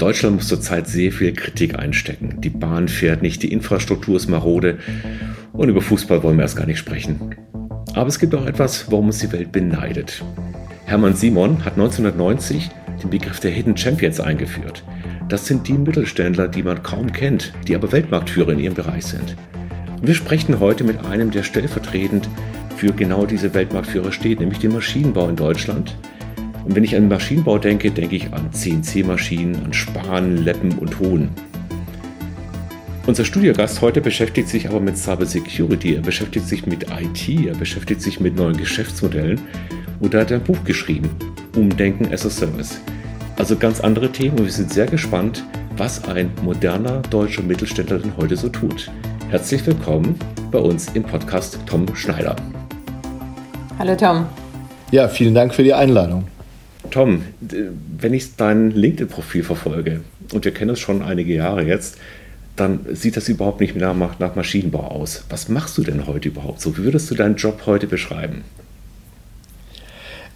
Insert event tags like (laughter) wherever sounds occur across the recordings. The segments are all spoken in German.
Deutschland muss zurzeit sehr viel Kritik einstecken. Die Bahn fährt nicht, die Infrastruktur ist marode und über Fußball wollen wir erst gar nicht sprechen. Aber es gibt auch etwas, worum uns die Welt beneidet. Hermann Simon hat 1990 den Begriff der Hidden Champions eingeführt. Das sind die Mittelständler, die man kaum kennt, die aber Weltmarktführer in ihrem Bereich sind. Und wir sprechen heute mit einem, der stellvertretend für genau diese Weltmarktführer steht, nämlich den Maschinenbau in Deutschland. Und wenn ich an Maschinenbau denke, denke ich an CNC-Maschinen, an Span, Leppen und Hohn. Unser Studiogast heute beschäftigt sich aber mit Cyber Security, er beschäftigt sich mit IT, er beschäftigt sich mit neuen Geschäftsmodellen und er hat ein Buch geschrieben, Umdenken as a Service. Also ganz andere Themen und wir sind sehr gespannt, was ein moderner deutscher Mittelständler denn heute so tut. Herzlich willkommen bei uns im Podcast Tom Schneider. Hallo Tom. Ja, vielen Dank für die Einladung. Tom, wenn ich dein LinkedIn-Profil verfolge, und wir kennen es schon einige Jahre jetzt, dann sieht das überhaupt nicht mehr nach, nach Maschinenbau aus. Was machst du denn heute überhaupt so? Wie würdest du deinen Job heute beschreiben?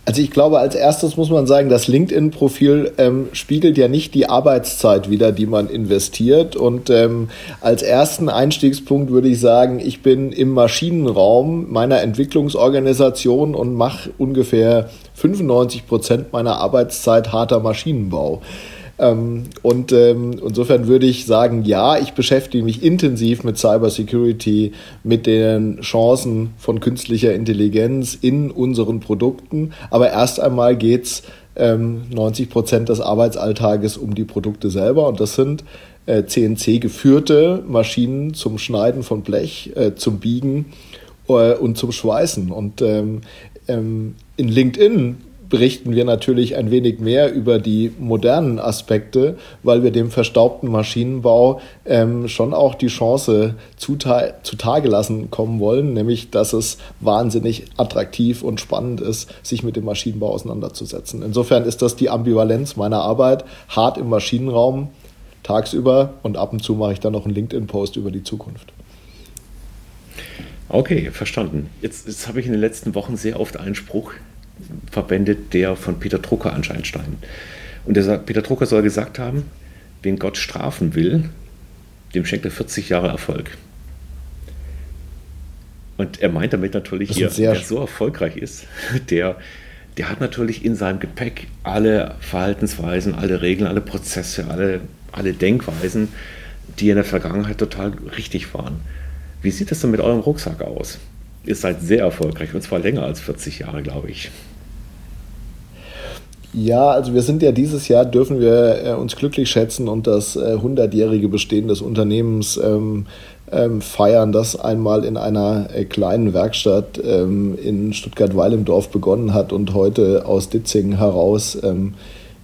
Also ich glaube, als erstes muss man sagen, das LinkedIn-Profil ähm, spiegelt ja nicht die Arbeitszeit wider, die man investiert. Und ähm, als ersten Einstiegspunkt würde ich sagen, ich bin im Maschinenraum meiner Entwicklungsorganisation und mache ungefähr 95 Prozent meiner Arbeitszeit harter Maschinenbau. Ähm, und ähm, insofern würde ich sagen, ja, ich beschäftige mich intensiv mit Cybersecurity, mit den Chancen von künstlicher Intelligenz in unseren Produkten. Aber erst einmal geht's ähm, 90 Prozent des Arbeitsalltages um die Produkte selber. Und das sind äh, CNC-geführte Maschinen zum Schneiden von Blech, äh, zum Biegen äh, und zum Schweißen. Und ähm, ähm, in LinkedIn berichten wir natürlich ein wenig mehr über die modernen Aspekte, weil wir dem verstaubten Maschinenbau ähm, schon auch die Chance zutage lassen kommen wollen, nämlich dass es wahnsinnig attraktiv und spannend ist, sich mit dem Maschinenbau auseinanderzusetzen. Insofern ist das die Ambivalenz meiner Arbeit, hart im Maschinenraum tagsüber und ab und zu mache ich dann noch einen LinkedIn-Post über die Zukunft. Okay, verstanden. Jetzt, jetzt habe ich in den letzten Wochen sehr oft einen Spruch verwendet, der von Peter Drucker anscheinend stammt. Und der, Peter Drucker soll gesagt haben, wen Gott strafen will, dem schenkt er 40 Jahre Erfolg. Und er meint damit natürlich hier, wer so erfolgreich ist, (laughs) der, der hat natürlich in seinem Gepäck alle Verhaltensweisen, alle Regeln, alle Prozesse, alle, alle Denkweisen, die in der Vergangenheit total richtig waren. Wie sieht das denn mit eurem Rucksack aus? Ihr seid sehr erfolgreich und zwar länger als 40 Jahre, glaube ich. Ja, also wir sind ja dieses Jahr, dürfen wir äh, uns glücklich schätzen und das äh, 100-jährige Bestehen des Unternehmens ähm, ähm, feiern, das einmal in einer äh, kleinen Werkstatt ähm, in Stuttgart-Weilendorf begonnen hat und heute aus Ditzingen heraus ähm,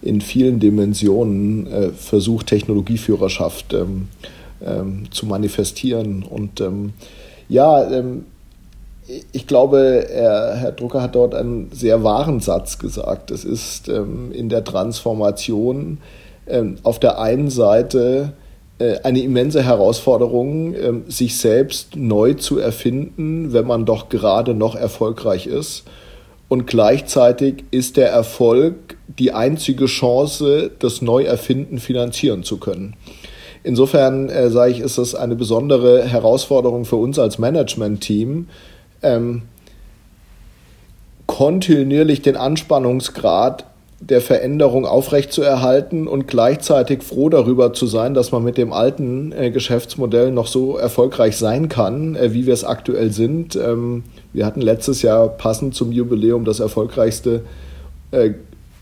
in vielen Dimensionen äh, versucht, Technologieführerschaft ähm, ähm, zu manifestieren. Und ja, ich glaube, er, Herr Drucker hat dort einen sehr wahren Satz gesagt. Es ist ähm, in der Transformation ähm, auf der einen Seite äh, eine immense Herausforderung, ähm, sich selbst neu zu erfinden, wenn man doch gerade noch erfolgreich ist. Und gleichzeitig ist der Erfolg die einzige Chance, das Neuerfinden finanzieren zu können. Insofern äh, sage ich, ist es eine besondere Herausforderung für uns als Management-Team, ähm, kontinuierlich den Anspannungsgrad der Veränderung aufrechtzuerhalten und gleichzeitig froh darüber zu sein, dass man mit dem alten äh, Geschäftsmodell noch so erfolgreich sein kann, äh, wie wir es aktuell sind. Ähm, wir hatten letztes Jahr passend zum Jubiläum das erfolgreichste äh,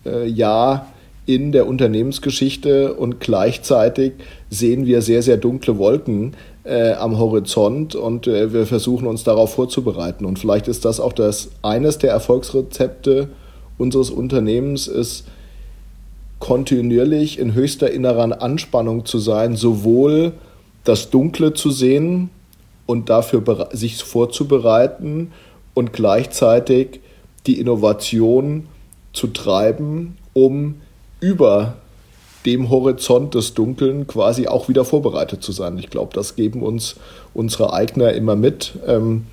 äh Jahr in der Unternehmensgeschichte und gleichzeitig sehen wir sehr, sehr dunkle Wolken äh, am Horizont und äh, wir versuchen uns darauf vorzubereiten. Und vielleicht ist das auch das eines der Erfolgsrezepte unseres Unternehmens ist kontinuierlich in höchster innerer Anspannung zu sein, sowohl das Dunkle zu sehen und dafür sich vorzubereiten und gleichzeitig die Innovation zu treiben, um über dem Horizont des Dunkeln quasi auch wieder vorbereitet zu sein. Ich glaube, das geben uns unsere Eigner immer mit ähm,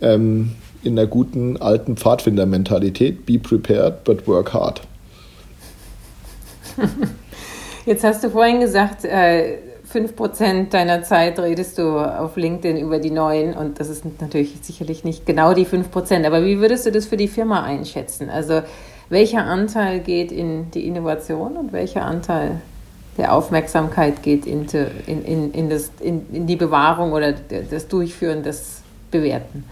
ähm, in der guten alten Pfadfinder-Mentalität. Be prepared, but work hard. (laughs) Jetzt hast du vorhin gesagt, äh, 5% deiner Zeit redest du auf LinkedIn über die neuen und das ist natürlich sicherlich nicht genau die 5%, aber wie würdest du das für die Firma einschätzen? Also welcher Anteil geht in die Innovation und welcher Anteil der Aufmerksamkeit geht in, in, in, das, in, die Bewahrung oder das Durchführen des Bewerten?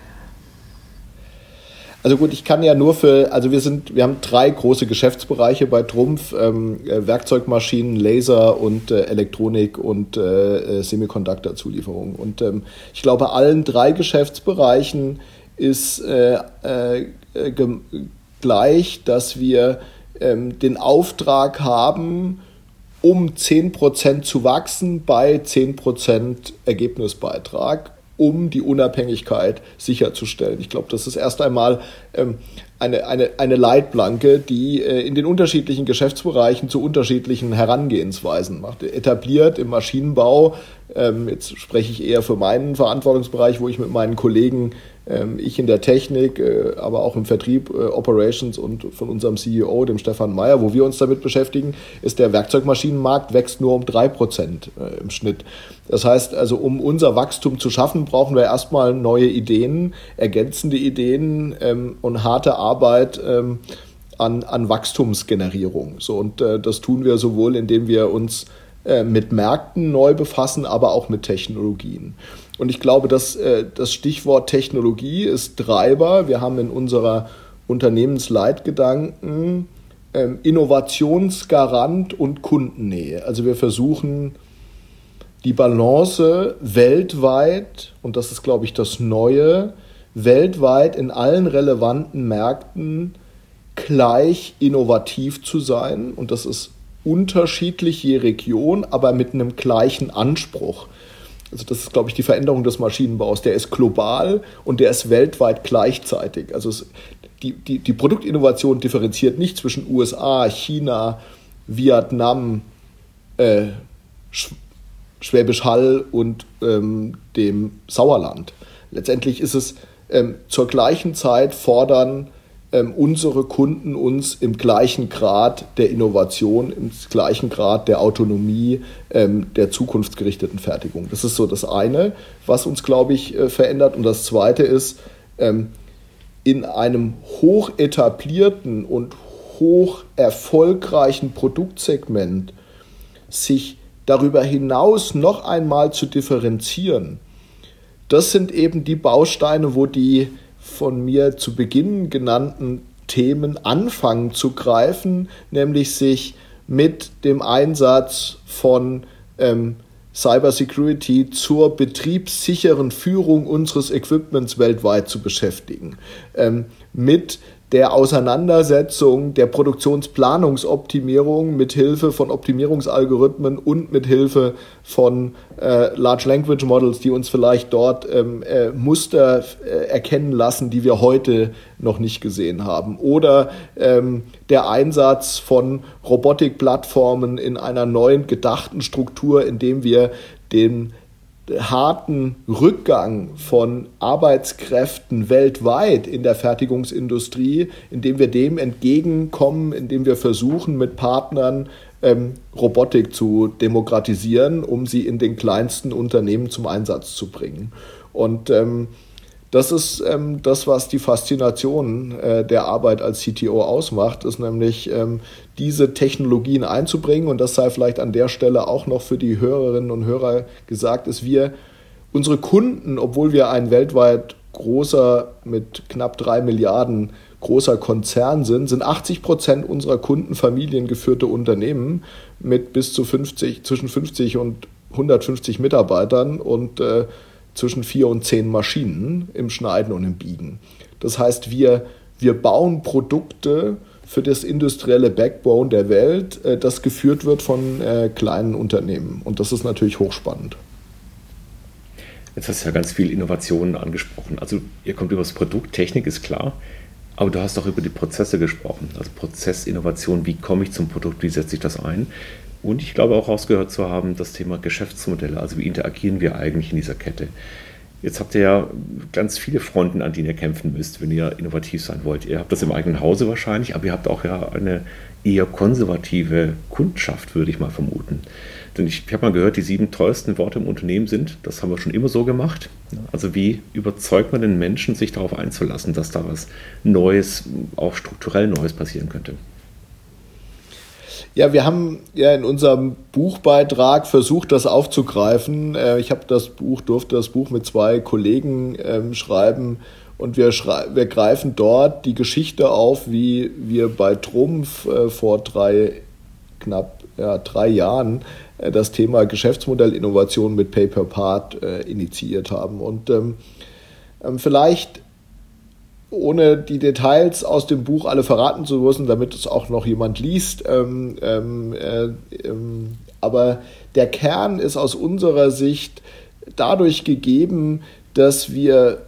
Also gut, ich kann ja nur für, also wir sind, wir haben drei große Geschäftsbereiche bei Trumpf, ähm, äh, Werkzeugmaschinen, Laser und äh, Elektronik und äh, äh Semiconductor-Zulieferung. Und ähm, ich glaube, allen drei Geschäftsbereichen ist äh, äh, gleich, dass wir ähm, den Auftrag haben, um 10% zu wachsen bei 10% Ergebnisbeitrag um die Unabhängigkeit sicherzustellen. Ich glaube, das ist erst einmal ähm, eine, eine, eine Leitplanke, die äh, in den unterschiedlichen Geschäftsbereichen zu unterschiedlichen Herangehensweisen macht. Etabliert im Maschinenbau, ähm, jetzt spreche ich eher für meinen Verantwortungsbereich, wo ich mit meinen Kollegen ich in der Technik, äh, aber auch im Vertrieb, äh, Operations und von unserem CEO, dem Stefan Meyer, wo wir uns damit beschäftigen, ist der Werkzeugmaschinenmarkt wächst nur um 3% äh, im Schnitt. Das heißt also, um unser Wachstum zu schaffen, brauchen wir erstmal neue Ideen, ergänzende Ideen ähm, und harte Arbeit ähm, an, an Wachstumsgenerierung. So, und das tun wir sowohl, indem wir uns mit Märkten neu befassen, aber auch mit Technologien. Und ich glaube, dass äh, das Stichwort Technologie ist Treiber. Wir haben in unserer Unternehmensleitgedanken ähm, Innovationsgarant und Kundennähe. Also wir versuchen die Balance weltweit, und das ist, glaube ich, das Neue, weltweit in allen relevanten Märkten gleich innovativ zu sein. Und das ist unterschiedlich je Region, aber mit einem gleichen Anspruch. Also das ist, glaube ich, die Veränderung des Maschinenbaus. Der ist global und der ist weltweit gleichzeitig. Also es, die, die, die Produktinnovation differenziert nicht zwischen USA, China, Vietnam, äh, Schwäbisch Hall und ähm, dem Sauerland. Letztendlich ist es ähm, zur gleichen Zeit fordern ähm, unsere Kunden uns im gleichen Grad der Innovation, im gleichen Grad der Autonomie, ähm, der zukunftsgerichteten Fertigung. Das ist so das eine, was uns, glaube ich, äh, verändert. Und das zweite ist, ähm, in einem hoch etablierten und hoch erfolgreichen Produktsegment sich darüber hinaus noch einmal zu differenzieren, das sind eben die Bausteine, wo die von mir zu Beginn genannten Themen anfangen zu greifen, nämlich sich mit dem Einsatz von ähm, Cybersecurity zur betriebssicheren Führung unseres Equipments weltweit zu beschäftigen, ähm, mit der Auseinandersetzung der Produktionsplanungsoptimierung mit Hilfe von Optimierungsalgorithmen und mit Hilfe von äh, Large Language Models, die uns vielleicht dort ähm, äh, Muster äh, erkennen lassen, die wir heute noch nicht gesehen haben. Oder ähm, der Einsatz von Robotikplattformen in einer neuen gedachten Struktur, indem wir den harten Rückgang von Arbeitskräften weltweit in der Fertigungsindustrie, indem wir dem entgegenkommen, indem wir versuchen, mit Partnern ähm, Robotik zu demokratisieren, um sie in den kleinsten Unternehmen zum Einsatz zu bringen. Und ähm, das ist ähm, das, was die Faszination äh, der Arbeit als CTO ausmacht, ist nämlich ähm, diese Technologien einzubringen. Und das sei vielleicht an der Stelle auch noch für die Hörerinnen und Hörer gesagt, ist wir, unsere Kunden, obwohl wir ein weltweit großer mit knapp drei Milliarden großer Konzern sind, sind 80 Prozent unserer Kunden familiengeführte Unternehmen mit bis zu 50, zwischen 50 und 150 Mitarbeitern und äh, zwischen vier und zehn Maschinen im Schneiden und im Biegen. Das heißt, wir, wir bauen Produkte für das industrielle Backbone der Welt, äh, das geführt wird von äh, kleinen Unternehmen. Und das ist natürlich hochspannend. Jetzt hast du ja ganz viel Innovationen angesprochen. Also ihr kommt über das Produkt, Technik ist klar, aber du hast auch über die Prozesse gesprochen. Also Prozessinnovation, wie komme ich zum Produkt, wie setze ich das ein? Und ich glaube auch rausgehört zu haben, das Thema Geschäftsmodelle, also wie interagieren wir eigentlich in dieser Kette. Jetzt habt ihr ja ganz viele Fronten, an denen ihr kämpfen müsst, wenn ihr innovativ sein wollt. Ihr habt das im eigenen Hause wahrscheinlich, aber ihr habt auch ja eine eher konservative Kundschaft, würde ich mal vermuten. Denn ich, ich habe mal gehört, die sieben teuersten Worte im Unternehmen sind, das haben wir schon immer so gemacht. Also wie überzeugt man den Menschen, sich darauf einzulassen, dass da was Neues, auch strukturell Neues passieren könnte? Ja, wir haben ja in unserem Buchbeitrag versucht, das aufzugreifen. Äh, ich habe das Buch, durfte das Buch mit zwei Kollegen ähm, schreiben und wir, wir greifen dort die Geschichte auf, wie wir bei Trumpf äh, vor drei, knapp ja, drei Jahren äh, das Thema Geschäftsmodellinnovation mit Paper Part äh, initiiert haben. Und ähm, ähm vielleicht ohne die Details aus dem Buch alle verraten zu müssen, damit es auch noch jemand liest. Ähm, ähm, äh, ähm, aber der Kern ist aus unserer Sicht dadurch gegeben, dass wir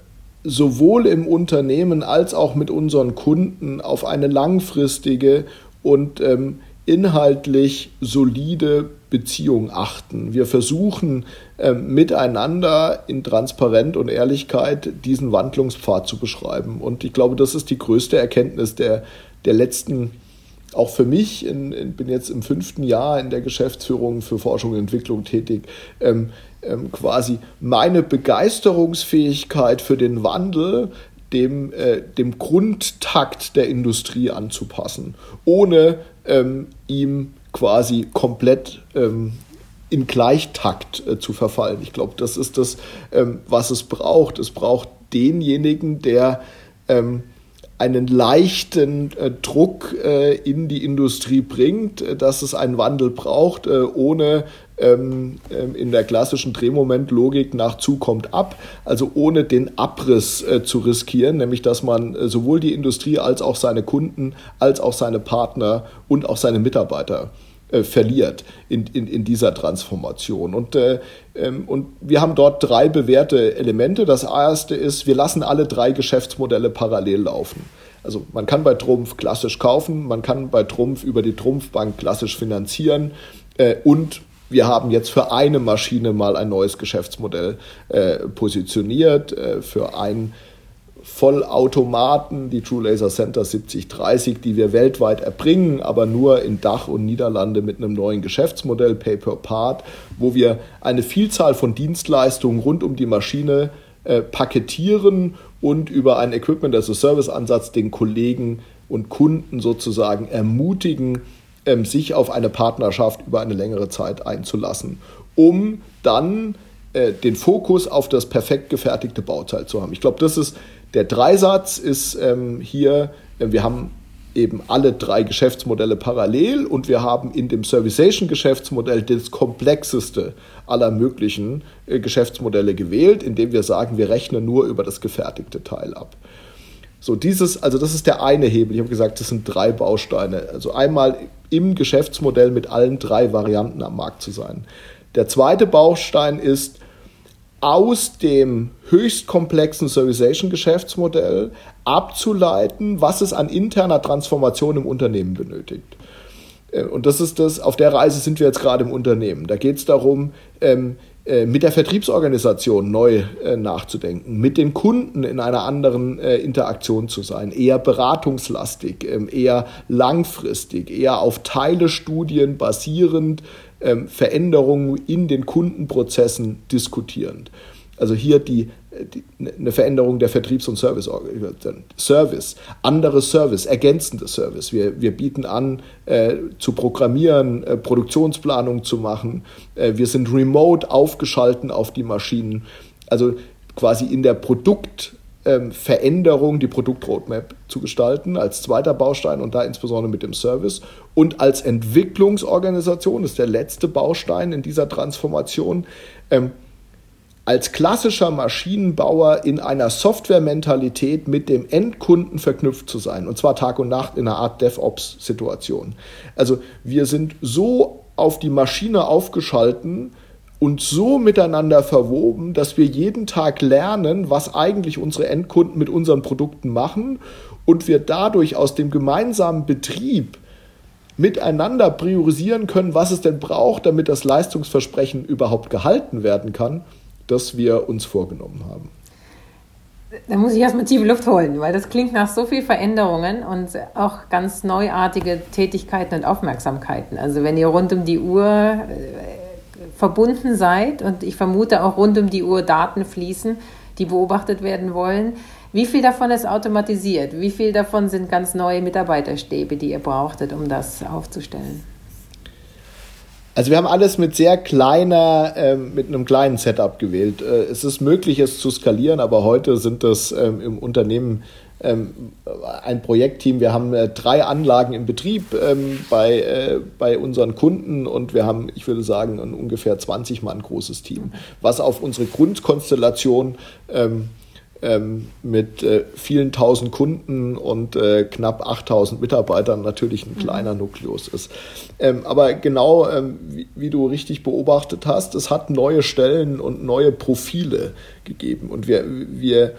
sowohl im Unternehmen als auch mit unseren Kunden auf eine langfristige und ähm, inhaltlich solide Beziehung achten. Wir versuchen äh, miteinander in Transparenz und Ehrlichkeit diesen Wandlungspfad zu beschreiben. Und ich glaube, das ist die größte Erkenntnis der, der letzten auch für mich, in, bin jetzt im fünften Jahr in der Geschäftsführung für Forschung und Entwicklung tätig, ähm, ähm, quasi meine Begeisterungsfähigkeit für den Wandel dem, äh, dem Grundtakt der Industrie anzupassen, ohne ähm, ihm quasi komplett ähm, in Gleichtakt äh, zu verfallen. Ich glaube, das ist das, ähm, was es braucht. Es braucht denjenigen, der ähm, einen leichten äh, Druck äh, in die Industrie bringt, äh, dass es einen Wandel braucht, äh, ohne ähm, ähm, in der klassischen Drehmomentlogik nach zukommt ab, also ohne den Abriss äh, zu riskieren, nämlich dass man sowohl die Industrie als auch seine Kunden, als auch seine Partner und auch seine Mitarbeiter äh, verliert in, in, in dieser Transformation. Und, äh, ähm, und wir haben dort drei bewährte Elemente. Das erste ist, wir lassen alle drei Geschäftsmodelle parallel laufen. Also man kann bei Trumpf klassisch kaufen, man kann bei Trumpf über die Trumpfbank klassisch finanzieren äh, und wir haben jetzt für eine Maschine mal ein neues Geschäftsmodell äh, positioniert, äh, für ein Vollautomaten, die True Laser Center 7030, die wir weltweit erbringen, aber nur in Dach und Niederlande mit einem neuen Geschäftsmodell Pay per Part, wo wir eine Vielzahl von Dienstleistungen rund um die Maschine äh, paketieren und über einen Equipment as a Service Ansatz den Kollegen und Kunden sozusagen ermutigen, ähm, sich auf eine Partnerschaft über eine längere Zeit einzulassen, um dann äh, den Fokus auf das perfekt gefertigte Bauteil zu haben. Ich glaube, das ist der Dreisatz ist ähm, hier, äh, wir haben eben alle drei Geschäftsmodelle parallel und wir haben in dem Servization-Geschäftsmodell das komplexeste aller möglichen äh, Geschäftsmodelle gewählt, indem wir sagen, wir rechnen nur über das gefertigte Teil ab. So, dieses, also das ist der eine Hebel. Ich habe gesagt, das sind drei Bausteine. Also einmal im Geschäftsmodell mit allen drei Varianten am Markt zu sein. Der zweite Baustein ist, aus dem höchst komplexen Servization-Geschäftsmodell abzuleiten, was es an interner Transformation im Unternehmen benötigt. Äh, und das ist das, auf der Reise sind wir jetzt gerade im Unternehmen. Da geht es darum, ähm, äh, mit der Vertriebsorganisation neu äh, nachzudenken, mit den Kunden in einer anderen Interaktion zu sein, eher beratungslastig, ähm, eher langfristig, eher auf Teilestudien basierend ähm, Veränderungen in den Kundenprozessen diskutierend. Also hier die, die, eine Veränderung der Vertriebs- und Service, Service, andere Service, ergänzende Service. Wir, wir bieten an, äh, zu programmieren, äh, Produktionsplanung zu machen. Äh, wir sind remote aufgeschalten auf die Maschinen. Also quasi in der Produkt- ähm, Veränderung, die Produktroadmap zu gestalten, als zweiter Baustein und da insbesondere mit dem Service. Und als Entwicklungsorganisation, das ist der letzte Baustein in dieser Transformation, ähm, als klassischer Maschinenbauer in einer Softwarementalität mit dem Endkunden verknüpft zu sein, und zwar Tag und Nacht in einer Art DevOps-Situation. Also wir sind so auf die Maschine aufgeschalten, und so miteinander verwoben, dass wir jeden Tag lernen, was eigentlich unsere Endkunden mit unseren Produkten machen und wir dadurch aus dem gemeinsamen Betrieb miteinander priorisieren können, was es denn braucht, damit das Leistungsversprechen überhaupt gehalten werden kann das wir uns vorgenommen haben. Da muss ich erstmal tiefe Luft holen, weil das klingt nach so viel Veränderungen und auch ganz neuartige Tätigkeiten und Aufmerksamkeiten. Also wenn ihr rund um die Uhr äh, verbunden seid und ich vermute auch rund um die Uhr Daten fließen, die beobachtet werden wollen, wie viel davon ist automatisiert? Wie viel davon sind ganz neue Mitarbeiterstäbe, die ihr brauchtet, um das aufzustellen? Also wir haben alles mit sehr kleiner, äh, mit einem kleinen Setup gewählt. Äh, es ist möglich, es zu skalieren, aber heute sind das ähm, im Unternehmen ein Projektteam. Wir haben äh, drei Anlagen im Betrieb ähm, bei, äh, bei unseren Kunden und wir haben, ich würde sagen, ein ungefähr 20 Mann großes Team, was auf unsere Grundkonstellation ähm, ähm, mit äh, vielen tausend Kunden und knapp 8000 Mitarbeitern natürlich ein mhm. kleiner Nukleus ist. Ähm, aber genau ähm, wie, du richtig beobachtet hast, es hat neue Stellen und neue Profile gegeben. Und wir, wir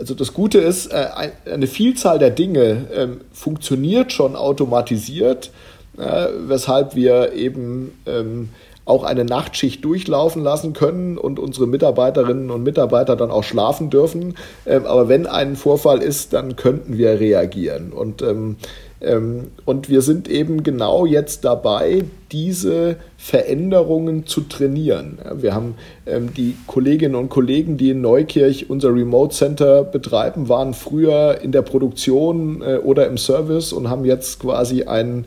also das Gute ist, äh, eine Vielzahl der Dinge ähm, funktioniert schon automatisiert, äh, weshalb wir eben ähm, auch eine Nachtschicht durchlaufen lassen können und unsere Mitarbeiterinnen und Mitarbeiter dann auch schlafen dürfen. Ähm, aber wenn ein Vorfall ist, dann könnten wir reagieren. Und, ähm, und wir sind eben genau jetzt dabei, diese Veränderungen zu trainieren. Wir haben ähm, die Kolleginnen und Kollegen, die in Neukirch unser Remote Center betreiben, waren früher in der Produktion äh, oder im Service und haben jetzt quasi einen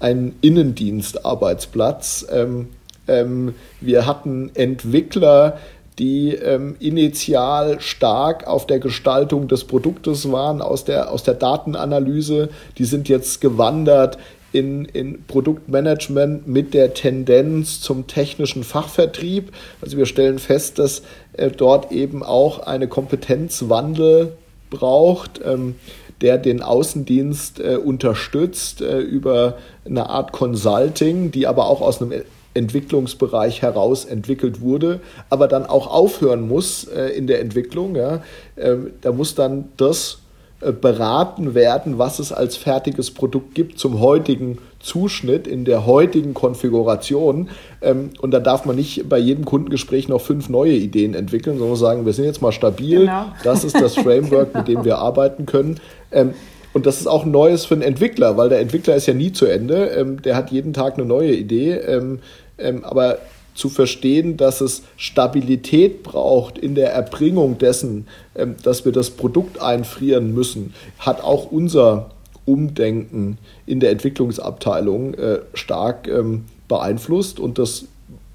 einen Innendienstarbeitsplatz, ähm, ähm, wir hatten Entwickler, die ähm, initial stark auf der Gestaltung des Produktes waren, aus der, aus der Datenanalyse. Die sind jetzt gewandert in, in Produktmanagement mit der Tendenz zum technischen Fachvertrieb. Also wir stellen fest, dass äh, dort eben auch eine Kompetenzwandel braucht. Ähm, der den Außendienst äh, unterstützt äh, über eine Art Consulting, die aber auch aus einem Entwicklungsbereich heraus entwickelt wurde, aber dann auch aufhören muss äh, in der Entwicklung. Ja. Ähm, da muss dann das äh, beraten werden, was es als fertiges Produkt gibt zum heutigen Zuschnitt in der heutigen Konfiguration. Ähm, und da darf man nicht bei jedem Kundengespräch noch fünf neue Ideen entwickeln, sondern sagen, wir sind jetzt mal stabil, genau. das ist das Framework, mit dem wir arbeiten können. Ähm, und das ist auch Neues für einen Entwickler, weil der Entwickler ist ja nie zu Ende. Ähm, der hat jeden Tag eine neue Idee. Ähm, ähm, aber zu verstehen, dass es Stabilität braucht in der Erbringung dessen, ähm, dass wir das Produkt einfrieren müssen, hat auch unser Umdenken in der Entwicklungsabteilung äh, stark ähm, beeinflusst. Und das,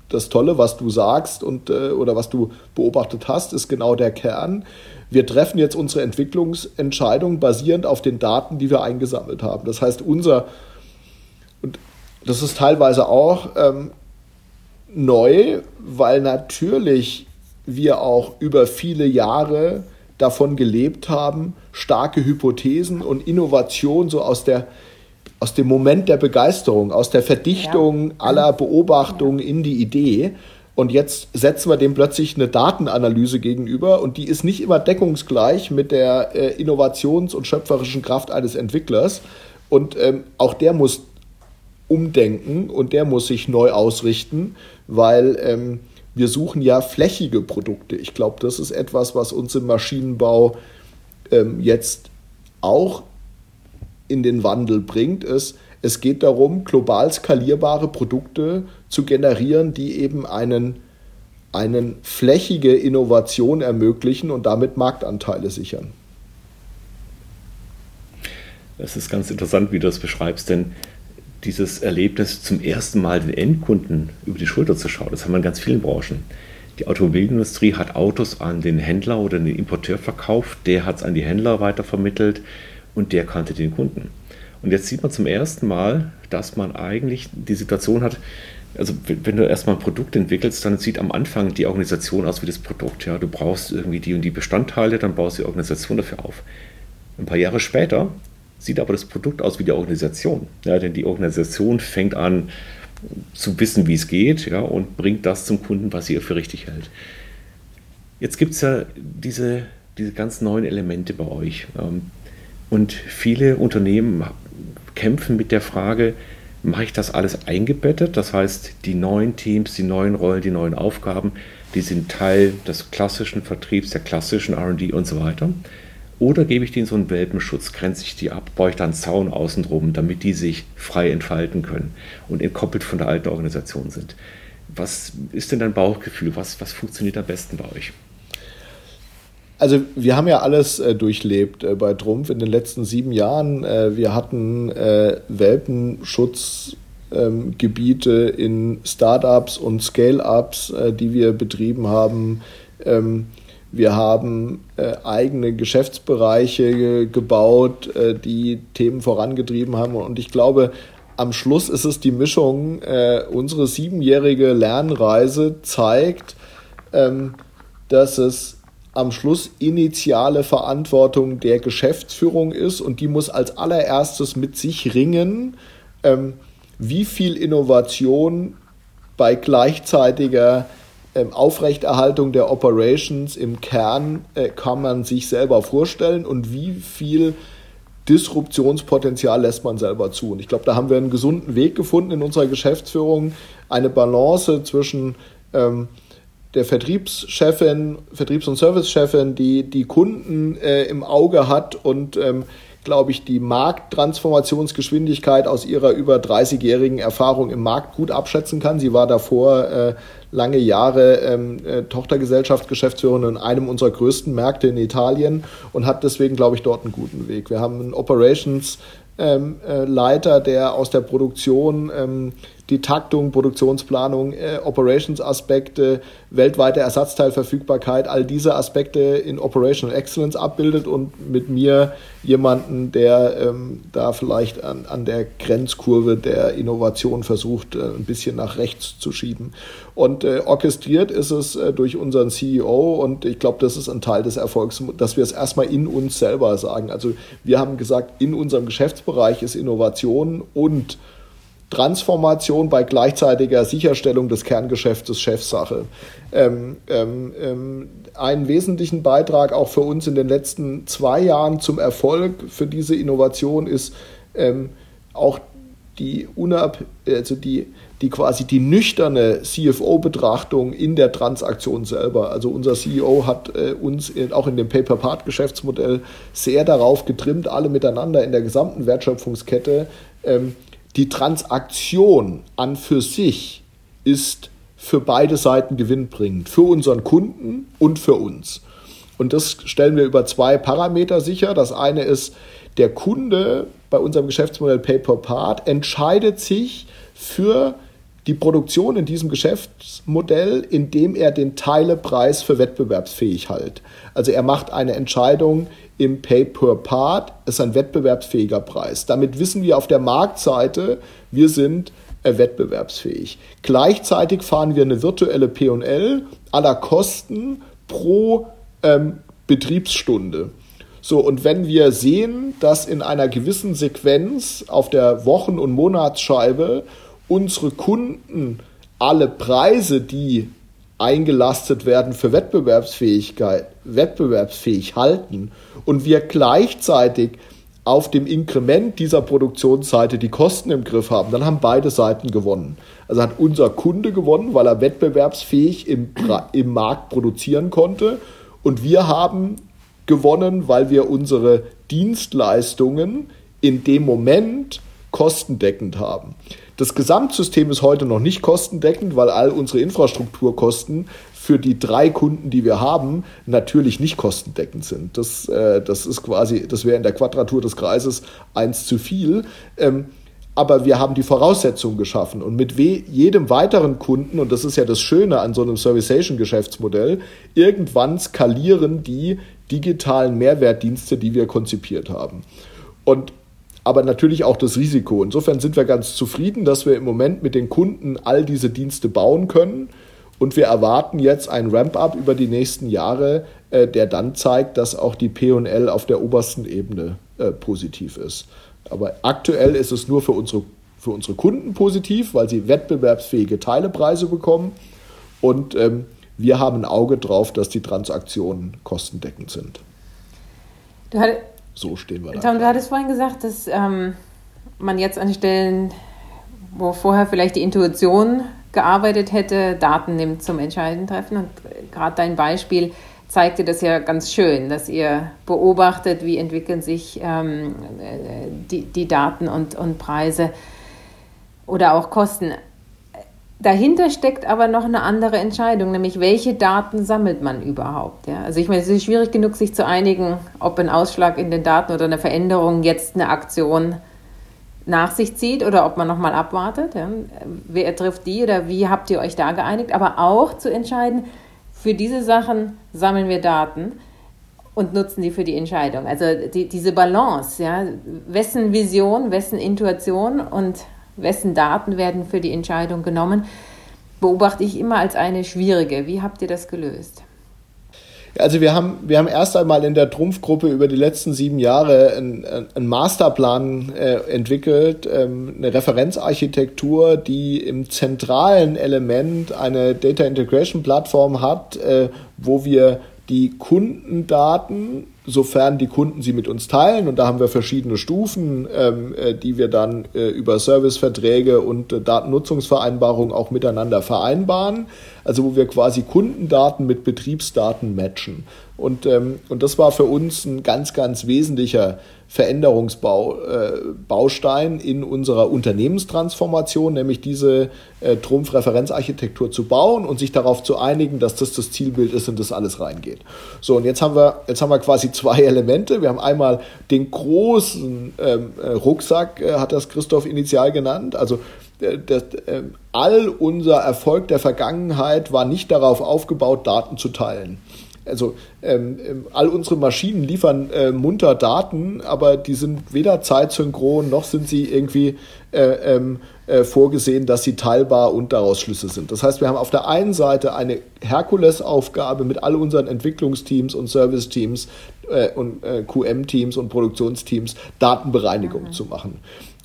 das Tolle, was du sagst und, äh, oder was du beobachtet hast, ist genau der Kern. Wir treffen jetzt unsere Entwicklungsentscheidung basierend auf den Daten, die wir eingesammelt haben. Das heißt, unser, und das ist teilweise auch ähm, neu, weil natürlich wir auch über viele Jahre davon gelebt haben, starke Hypothesen und Innovation so aus der aus dem Moment der Begeisterung, aus der Verdichtung ja. aller Beobachtungen in die Idee. Und jetzt setzen wir dem plötzlich eine Datenanalyse gegenüber und die ist nicht immer deckungsgleich mit der äh, innovations- und schöpferischen Kraft eines Entwicklers. Und ähm, auch der muss umdenken und der muss sich neu ausrichten, weil ähm, wir suchen ja flächige Produkte. Ich glaube, das ist etwas, was uns im Maschinenbau ähm, jetzt auch in den Wandel bringt. Es, es geht darum, global skalierbare Produkte zu generieren, die eben einen, einen flächige Innovation ermöglichen und damit Marktanteile sichern. Das ist ganz interessant, wie du das beschreibst, denn dieses Erlebnis, zum ersten Mal den Endkunden über die Schulter zu schauen. Das haben wir in ganz vielen Branchen. Die Automobilindustrie hat Autos an den Händler oder den Importeur verkauft, der hat es an die Händler weitervermittelt und der kannte den Kunden. Und jetzt sieht man zum ersten Mal, dass man eigentlich die Situation hat, also wenn du erstmal ein Produkt entwickelst, dann sieht am Anfang die Organisation aus wie das Produkt. Ja, du brauchst irgendwie die und die Bestandteile, dann baust du die Organisation dafür auf. Ein paar Jahre später sieht aber das Produkt aus wie die Organisation. Ja, denn die Organisation fängt an zu wissen, wie es geht ja, und bringt das zum Kunden, was sie für richtig hält. Jetzt gibt es ja diese, diese ganz neuen Elemente bei euch. Ähm, und viele Unternehmen kämpfen mit der Frage, mache ich das alles eingebettet? Das heißt, die neuen Teams, die neuen Rollen, die neuen Aufgaben, die sind Teil des klassischen Vertriebs, der klassischen RD und so weiter. Oder gebe ich denen so einen Welpenschutz, grenze ich die ab, baue ich da einen Zaun außenrum, damit die sich frei entfalten können und entkoppelt von der alten Organisation sind. Was ist denn dein Bauchgefühl? Was, was funktioniert am besten bei euch? Also wir haben ja alles äh, durchlebt äh, bei Trumpf in den letzten sieben Jahren. Äh, wir hatten äh, Welpenschutzgebiete ähm, in Startups und Scale-ups, äh, die wir betrieben haben. Ähm, wir haben äh, eigene Geschäftsbereiche gebaut, die Themen vorangetrieben haben. Und ich glaube, am Schluss ist es die Mischung. unsere siebenjährige Lernreise zeigt, ähm, dass es am Schluss initiale Verantwortung der Geschäftsführung ist und die muss als allererstes mit sich ringen, ähm, wie viel Innovation bei gleichzeitiger ähm, Aufrechterhaltung der Operations im Kern äh, kann man sich selber vorstellen und wie viel Disruptionspotenzial lässt man selber zu. Und ich glaube, da haben wir einen gesunden Weg gefunden in unserer Geschäftsführung, eine Balance zwischen ähm, der Vertriebschefin, Vertriebs- und Servicechefin, die die Kunden äh, im Auge hat und, ähm, glaube ich, die Markttransformationsgeschwindigkeit aus ihrer über 30-jährigen Erfahrung im Markt gut abschätzen kann. Sie war davor äh, lange Jahre ähm, äh, Tochtergesellschaft, Geschäftsführerin in einem unserer größten Märkte in Italien und hat deswegen, glaube ich, dort einen guten Weg. Wir haben einen Operations ähm, äh, der aus der Produktion ähm, die Taktung, Produktionsplanung, äh, Operations-Aspekte, weltweite Ersatzteilverfügbarkeit, all diese Aspekte in Operational Excellence abbildet und mit mir jemanden, der ähm, da vielleicht an, an der Grenzkurve der Innovation versucht, äh, ein bisschen nach rechts zu schieben. Und äh, orchestriert ist es äh, durch unseren CEO und ich glaube, das ist ein Teil des Erfolgs, dass wir es erstmal in uns selber sagen. Also wir haben gesagt, in unserem Geschäftsbereich ist Innovation und Transformation bei gleichzeitiger Sicherstellung des Kerngeschäfts Chefsache. Ähm, ähm, ähm, einen wesentlichen Beitrag auch für uns in den letzten zwei Jahren zum Erfolg für diese Innovation ist ähm, auch die, unab also die, die quasi die nüchterne CFO-Betrachtung in der Transaktion selber. Also unser CEO hat äh, uns in, auch in dem Paper-Part-Geschäftsmodell sehr darauf getrimmt, alle miteinander in der gesamten Wertschöpfungskette ähm, die Transaktion an für sich ist für beide Seiten gewinnbringend, für unseren Kunden und für uns. Und das stellen wir über zwei Parameter sicher. Das eine ist, der Kunde bei unserem Geschäftsmodell Pay per Part entscheidet sich für die Produktion in diesem Geschäftsmodell, indem er den Teilepreis für wettbewerbsfähig hält. Also er macht eine Entscheidung im Pay per Part, ist ein wettbewerbsfähiger Preis. Damit wissen wir auf der Marktseite, wir sind äh, wettbewerbsfähig. Gleichzeitig fahren wir eine virtuelle P&L aller Kosten pro ähm, Betriebsstunde. So, und wenn wir sehen, dass in einer gewissen Sequenz auf der Wochen- und Monatsscheibe unsere Kunden alle Preise, die eingelastet werden für Wettbewerbsfähigkeit, wettbewerbsfähig halten und wir gleichzeitig auf dem Inkrement dieser Produktionsseite die Kosten im Griff haben, dann haben beide Seiten gewonnen. Also hat unser Kunde gewonnen, weil er wettbewerbsfähig im, im Markt produzieren konnte und wir haben gewonnen, weil wir unsere Dienstleistungen in dem Moment kostendeckend haben. Das Gesamtsystem ist heute noch nicht kostendeckend, weil all unsere Infrastrukturkosten für die drei Kunden, die wir haben, natürlich nicht kostendeckend sind. Das, äh, das ist quasi, das wäre in der Quadratur des Kreises eins zu viel. Ähm, aber wir haben die Voraussetzungen geschaffen und mit jedem weiteren Kunden, und das ist ja das Schöne an so einem Servication-Geschäftsmodell, irgendwann skalieren die digitalen Mehrwertdienste, die wir konzipiert haben. Und aber natürlich auch das Risiko. Insofern sind wir ganz zufrieden, dass wir im Moment mit den Kunden all diese Dienste bauen können. Und wir erwarten jetzt ein Ramp-up über die nächsten Jahre, äh, der dann zeigt, dass auch die PL auf der obersten Ebene äh, positiv ist. Aber aktuell ist es nur für unsere, für unsere Kunden positiv, weil sie wettbewerbsfähige Teilepreise bekommen. Und ähm, wir haben ein Auge drauf, dass die Transaktionen kostendeckend sind. Du, so stehen wir da. Tom, du hattest vorhin gesagt, dass ähm, man jetzt an Stellen, wo vorher vielleicht die Intuition gearbeitet hätte, Daten nimmt zum Entscheiden treffen. Und gerade dein Beispiel zeigte das ja ganz schön, dass ihr beobachtet, wie entwickeln sich ähm, die, die Daten und, und Preise oder auch Kosten. Dahinter steckt aber noch eine andere Entscheidung, nämlich welche Daten sammelt man überhaupt. Ja? Also ich meine, es ist schwierig genug, sich zu einigen, ob ein Ausschlag in den Daten oder eine Veränderung jetzt eine Aktion nach sich zieht oder ob man nochmal abwartet. Ja? Wer trifft die oder wie habt ihr euch da geeinigt? Aber auch zu entscheiden, für diese Sachen sammeln wir Daten und nutzen die für die Entscheidung. Also die, diese Balance, ja, wessen Vision, wessen Intuition und wessen Daten werden für die Entscheidung genommen, beobachte ich immer als eine schwierige. Wie habt ihr das gelöst? Also wir haben, wir haben erst einmal in der Trumpfgruppe über die letzten sieben Jahre einen, einen Masterplan äh, entwickelt, ähm, eine Referenzarchitektur, die im zentralen Element eine Data Integration Plattform hat, äh, wo wir die Kundendaten sofern die Kunden sie mit uns teilen. Und da haben wir verschiedene Stufen, ähm, äh, die wir dann äh, über Serviceverträge und äh, Datennutzungsvereinbarungen auch miteinander vereinbaren. Also wo wir quasi Kundendaten mit Betriebsdaten matchen. Und, ähm, und das war für uns ein ganz, ganz wesentlicher Veränderungsbaustein äh, in unserer Unternehmenstransformation, nämlich diese äh, Trumpf-Referenzarchitektur zu bauen und sich darauf zu einigen, dass das das Zielbild ist und das alles reingeht. So, und jetzt haben wir, jetzt haben wir quasi zwei Elemente. Wir haben einmal den großen ähm, äh, Rucksack, äh, hat das Christoph initial genannt, also das, äh, all unser Erfolg der Vergangenheit war nicht darauf aufgebaut, Daten zu teilen also ähm, ähm, all unsere Maschinen liefern äh, munter Daten, aber die sind weder zeitsynchron noch sind sie irgendwie äh, ähm, äh, vorgesehen, dass sie teilbar und daraus Schlüsse sind. Das heißt, wir haben auf der einen Seite eine Herkulesaufgabe mit all unseren Entwicklungsteams und Serviceteams äh, und äh, QM-Teams und Produktionsteams Datenbereinigung mhm. zu machen.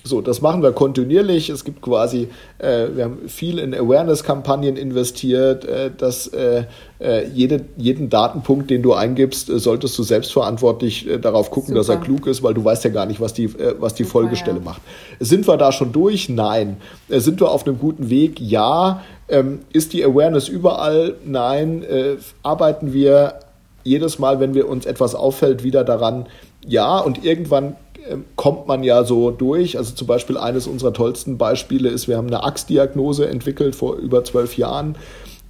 So, das machen wir kontinuierlich. Es gibt quasi, äh, wir haben viel in Awareness-Kampagnen investiert, äh, dass äh, äh jede, jeden Datenpunkt, den du eingibst, äh, solltest du selbstverantwortlich äh, darauf gucken, Super. dass er klug ist, weil du weißt ja gar nicht, was die, was die Super, Folgestelle ja. macht. Sind wir da schon durch? Nein. Sind wir auf einem guten Weg? Ja. Ähm, ist die Awareness überall? Nein. arbeiten wir jedes Mal, wenn wir uns etwas auffällt, wieder daran? Ja. Und irgendwann kommt man ja so durch. Also zum Beispiel eines unserer tollsten Beispiele ist, wir haben eine Achsdiagnose entwickelt vor über zwölf Jahren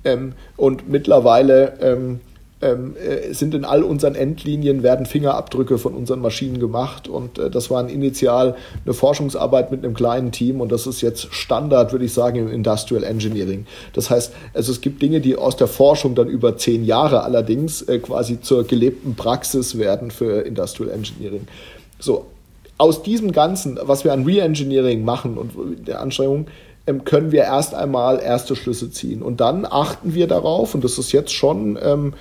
ähm, und mittlerweile ähm, ähm, äh, sind in all unseren Endlinien werden Fingerabdrücke von unseren Maschinen gemacht und äh, das war initial eine Forschungsarbeit mit einem kleinen Team und das ist jetzt Standard, würde ich sagen, im Industrial Engineering. Das heißt, also es gibt Dinge, die aus der Forschung dann über zehn Jahre allerdings äh, quasi zur gelebten Praxis werden für Industrial Engineering. So, aus diesem Ganzen, was wir an Reengineering machen und der Anstrengung, ähm, können wir erst einmal erste Schlüsse ziehen. Und dann achten wir darauf, und das ist jetzt schon ähm,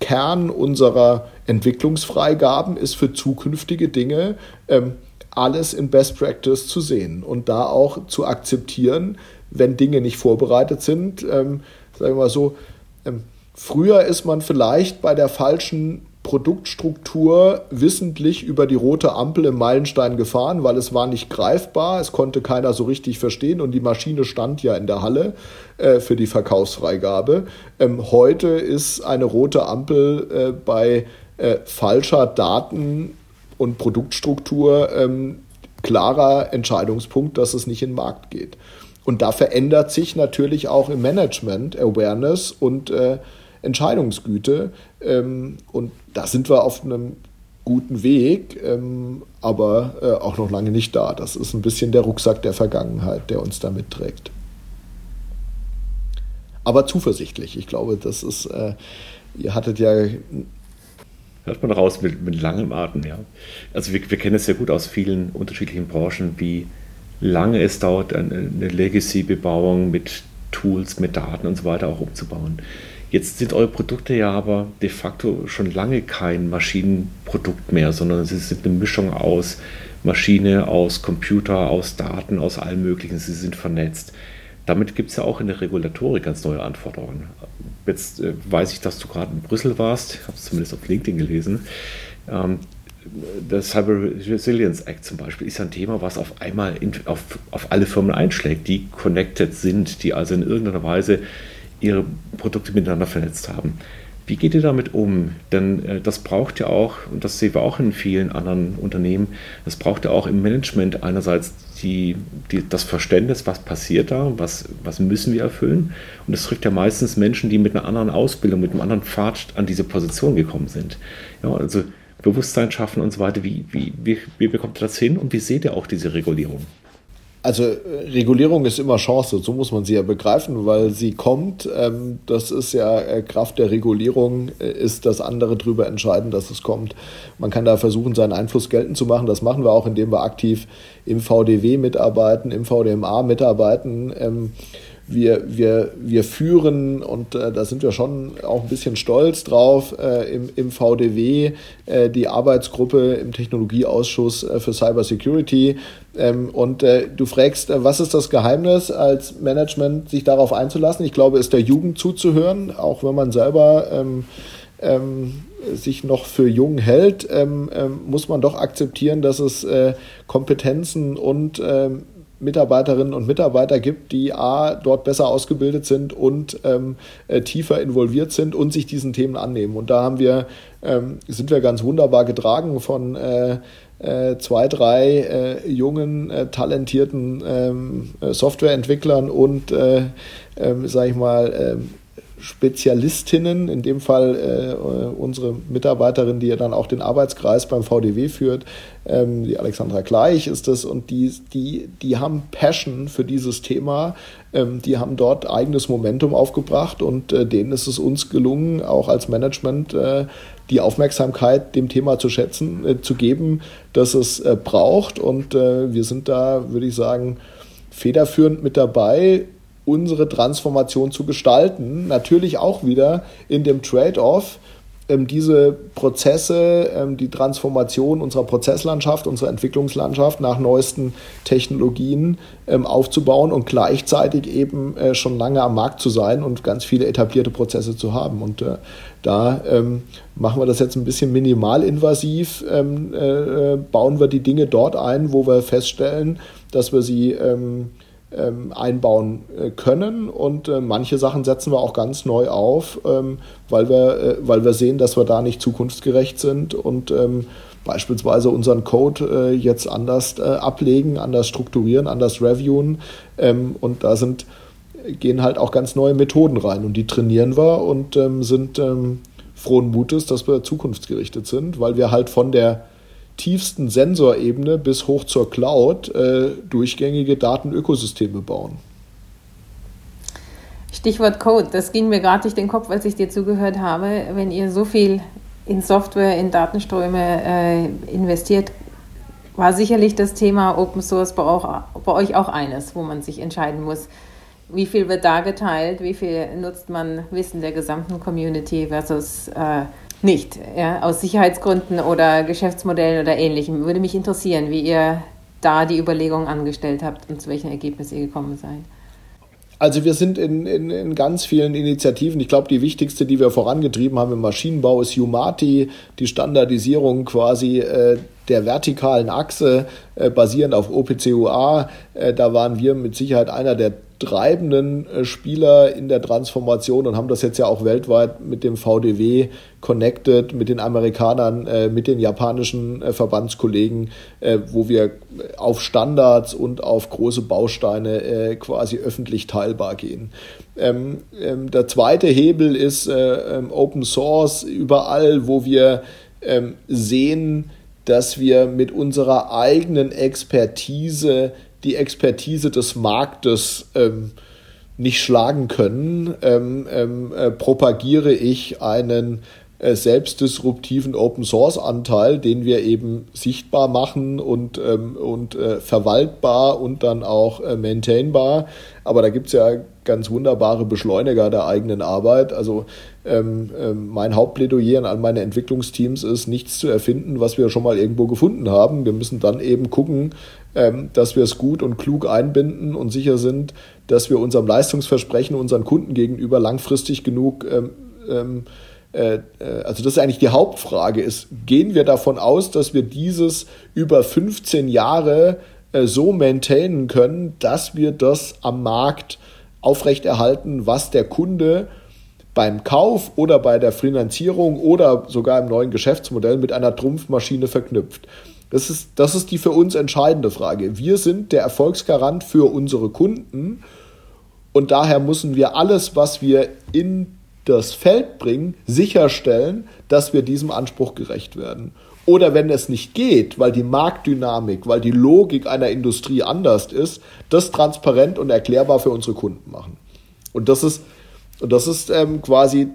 Kern unserer Entwicklungsfreigaben, ist für zukünftige Dinge ähm, alles in Best Practice zu sehen und da auch zu akzeptieren, wenn Dinge nicht vorbereitet sind. Ähm, sagen wir mal so, ähm, früher ist man vielleicht bei der falschen Produktstruktur wissentlich über die rote Ampel im Meilenstein gefahren, weil es war nicht greifbar, es konnte keiner so richtig verstehen und die Maschine stand ja in der Halle äh, für die Verkaufsfreigabe. Ähm, heute ist eine rote Ampel äh, bei äh, falscher Daten- und Produktstruktur ähm, klarer Entscheidungspunkt, dass es nicht in den Markt geht. Und da verändert sich natürlich auch im Management Awareness und äh, Entscheidungsgüte. Ähm, und da sind wir auf einem guten Weg, ähm, aber äh, auch noch lange nicht da. Das ist ein bisschen der Rucksack der Vergangenheit, der uns da mitträgt. Aber zuversichtlich. Ich glaube, das ist, äh, ihr hattet ja. Hört man raus mit, mit langem Atem, ja. Also wir, wir kennen es ja gut aus vielen unterschiedlichen Branchen, wie lange es dauert, eine, eine Legacy-Bebauung mit Tools, mit Daten und so weiter auch umzubauen. Jetzt sind eure Produkte ja aber de facto schon lange kein Maschinenprodukt mehr, sondern sie sind eine Mischung aus Maschine, aus Computer, aus Daten, aus allem Möglichen. Sie sind vernetzt. Damit gibt es ja auch in der Regulatorik ganz neue Anforderungen. Jetzt äh, weiß ich, dass du gerade in Brüssel warst, ich habe es zumindest auf LinkedIn gelesen. Ähm, der Cyber Resilience Act zum Beispiel ist ein Thema, was auf einmal in, auf, auf alle Firmen einschlägt, die connected sind, die also in irgendeiner Weise ihre Produkte miteinander vernetzt haben. Wie geht ihr damit um? Denn äh, das braucht ja auch, und das sehen wir auch in vielen anderen Unternehmen, das braucht ja auch im Management einerseits die, die, das Verständnis, was passiert da, was, was müssen wir erfüllen. Und das trifft ja meistens Menschen, die mit einer anderen Ausbildung, mit einem anderen Pfad an diese Position gekommen sind. Ja, also Bewusstsein schaffen und so weiter. Wie, wie, wie, wie bekommt ihr das hin und wie seht ihr auch diese Regulierung? Also äh, Regulierung ist immer Chance, so muss man sie ja begreifen, weil sie kommt. Ähm, das ist ja äh, Kraft der Regulierung, äh, ist das andere darüber entscheiden, dass es kommt. Man kann da versuchen, seinen Einfluss geltend zu machen. Das machen wir auch, indem wir aktiv im VDW mitarbeiten, im VDMA mitarbeiten. Ähm, wir, wir, wir führen, und äh, da sind wir schon auch ein bisschen stolz drauf, äh, im, im VDW äh, die Arbeitsgruppe im Technologieausschuss äh, für Cybersecurity. Ähm, und äh, du fragst, äh, was ist das Geheimnis als Management, sich darauf einzulassen? Ich glaube, ist der Jugend zuzuhören, auch wenn man selber ähm, ähm, sich noch für jung hält, ähm, ähm, muss man doch akzeptieren, dass es äh, Kompetenzen und ähm, Mitarbeiterinnen und Mitarbeiter gibt, die A, dort besser ausgebildet sind und ähm, äh, tiefer involviert sind und sich diesen Themen annehmen. Und da haben wir, ähm, sind wir ganz wunderbar getragen von äh, äh, zwei, drei äh, jungen, äh, talentierten ähm, Softwareentwicklern und, äh, ähm, sage ich mal, ähm, Spezialistinnen, in dem Fall äh, unsere Mitarbeiterin, die ja dann auch den Arbeitskreis beim VDW führt, ähm, die Alexandra Gleich ist das, und die, die, die haben Passion für dieses Thema, ähm, die haben dort eigenes Momentum aufgebracht und äh, denen ist es uns gelungen, auch als Management äh, die Aufmerksamkeit dem Thema zu schätzen, äh, zu geben, dass es äh, braucht. Und äh, wir sind da, würde ich sagen, federführend mit dabei, unsere Transformation zu gestalten. Natürlich auch wieder in dem Trade-off, ähm, diese Prozesse, ähm, die Transformation unserer Prozesslandschaft, unserer Entwicklungslandschaft nach neuesten Technologien ähm, aufzubauen und gleichzeitig eben äh, schon lange am Markt zu sein und ganz viele etablierte Prozesse zu haben. Und äh, da ähm, machen wir das jetzt ein bisschen minimalinvasiv, ähm, äh, bauen wir die Dinge dort ein, wo wir feststellen, dass wir sie ähm, einbauen äh, können. Und äh, manche Sachen setzen wir auch ganz neu auf, ähm, weil, wir, äh, weil wir sehen, dass wir da nicht zukunftsgerecht sind und ähm, beispielsweise unseren Code jetzt anders ablegen, anders strukturieren, anders reviewen. Ähm, und da sind, gehen halt auch ganz neue Methoden rein und die trainieren wir und ähm, sind ähm, frohen Mutes, dass wir zukunftsgerichtet sind, weil wir halt von der tiefsten Sensorebene bis hoch zur Cloud äh, durchgängige Datenökosysteme bauen. Stichwort Code, das ging mir gerade durch den Kopf, als ich dir zugehört habe. Wenn ihr so viel in Software, in Datenströme äh, investiert, war sicherlich das Thema Open Source bei, auch, bei, euch auch eines, wo man sich entscheiden muss, wie viel wird da geteilt, wie viel nutzt man Wissen der gesamten Community versus äh, nicht, ja, aus Sicherheitsgründen oder Geschäftsmodellen oder ähnlichem. Würde mich interessieren, wie ihr da die Überlegungen angestellt habt und zu welchem Ergebnis ihr gekommen seid. Also wir sind in, in, in ganz vielen Initiativen. Ich glaube, die wichtigste, die wir vorangetrieben haben im Maschinenbau, ist Umati, die Standardisierung quasi äh, der vertikalen Achse äh, basierend auf OPCUA. Äh, da waren wir mit Sicherheit einer der treibenden äh, Spieler in der Transformation und haben das jetzt ja auch weltweit mit dem VDW connected, mit den Amerikanern, äh, mit den japanischen äh, Verbandskollegen, wo wir auf Standards und auf große Bausteine quasi öffentlich teilbar gehen. Ähm, ähm, der zweite Hebel ist ähm, Open Source, überall, wo wir sehen, dass wir mit unserer eigenen Expertise die Expertise des Marktes ähm, nicht schlagen können, ähm, ähm, äh, propagiere ich einen äh, selbstdisruptiven Open Source Anteil, den wir eben sichtbar machen und, ähm, und äh, verwaltbar und dann auch äh, maintainbar. Aber da gibt es ja ganz wunderbare Beschleuniger der eigenen Arbeit. Also ähm, ähm, mein Hauptplädoyer an meine Entwicklungsteams ist, nichts zu erfinden, was wir schon mal irgendwo gefunden haben. Wir müssen dann eben gucken, ähm, dass wir es gut und klug einbinden und sicher sind, dass wir unserem Leistungsversprechen unseren Kunden gegenüber langfristig genug ähm, ähm, äh, also das ist eigentlich die Hauptfrage, ist, gehen wir davon aus, dass wir dieses über 15 Jahre äh, so maintainen können, dass wir das am Markt aufrechterhalten, was der Kunde beim Kauf oder bei der Finanzierung oder sogar im neuen Geschäftsmodell mit einer Trumpfmaschine verknüpft. Das ist, das ist die für uns entscheidende Frage. Wir sind der Erfolgsgarant für unsere Kunden und daher müssen wir alles, was wir in das Feld bringen, sicherstellen, dass wir diesem Anspruch gerecht werden. Oder wenn es nicht geht, weil die Marktdynamik, weil die Logik einer Industrie anders ist, das transparent und erklärbar für unsere Kunden machen. Und das ist, und das ist ähm, quasi,